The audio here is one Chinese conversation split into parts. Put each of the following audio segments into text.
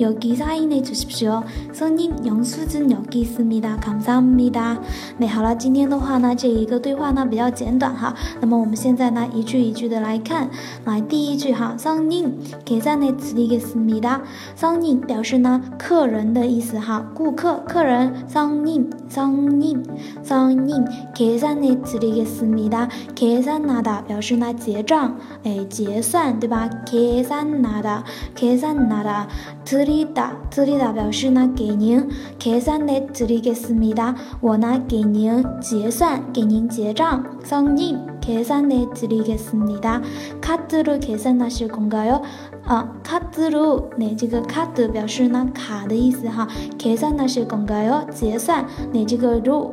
여기 사인해 주십시오. 성님 영수증 여기 있습니다. 감사합니다. 네, 好了，今天的话呢，这一个对话呢比较简短哈。那么我们现在呢一句一句的来看，来第一句哈， 성님 계산해 드리겠습니다. 성님 表示呢客。人的意思哈，顾客、客人，상님상님상님계산해드리겠습니다结算拿的表示呢结账，哎，结算对吧？结算拿的，结算拿的，드 리다드리다表示呢给您，계산해드리겠습니다我呢给您结算，给您结账，상님계산해드리겠습니다卡드로계산하실건가 요？ 啊，卡드로那这个卡드表示呢卡的意思哈，계산하실건가 요？ 结算，那这个로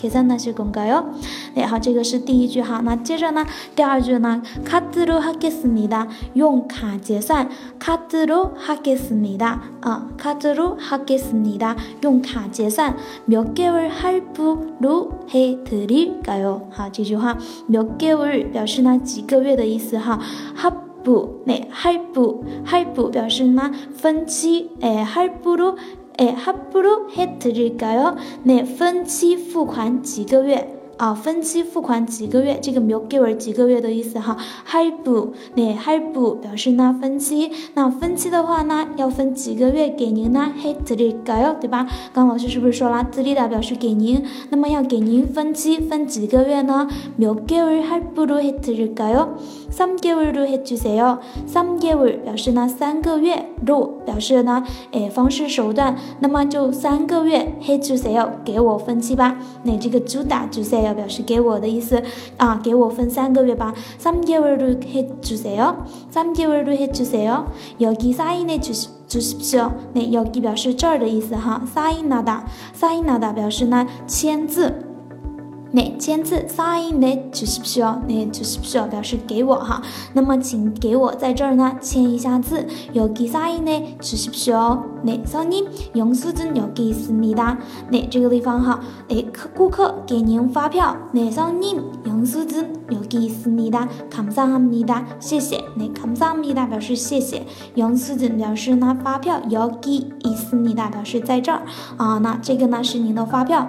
계산하실건가 요？ 哎，好，这个是第一句哈。那接着呢，第二句呢，卡드로하겠습니다用卡结算，卡드로하겠습니다啊，卡드로하겠습니다用卡结算，몇개월할부로해드릴까 요？ 好，这句话몇개월表示呢几个月的意思哈，할不，那할부할부表示呢分期，哎，할부 로， 哎 hurry up hey 分期付款几个月.啊分期付款几个月.这个没有월几个月的意思哈 hurry 表示呢分期那分期的话呢要分几个月给您呢 hey to 对吧刚老师是不是说啦资历代表示给您?那么要给您分期分几个月呢 me give 不如 Some given to some given 表示呢，三个月로表示呢，方式手段。那么就三个月，he to 给我分期吧。那这个주다주세요表示给我的意思。啊，给我分三个月吧。Some given to you，some given to you，sign it to。那여기表示这儿的意思哈，sign nada，sign nada 表示呢，签字。那签字，sign it 주십시 오， 那주십시 오表示给我哈。那么请给我在这儿呢签一下字。여기사인해주십시 오。 那손님영수증여기있습니다那这个地方哈，哎，客顾客给您发票。那손님영수증여기있습니다 감사합니 다， 谢谢。那감사합니다表示谢谢。영수증表示呢发票，여기있습니다表示在这儿啊。那这个呢是您的发票。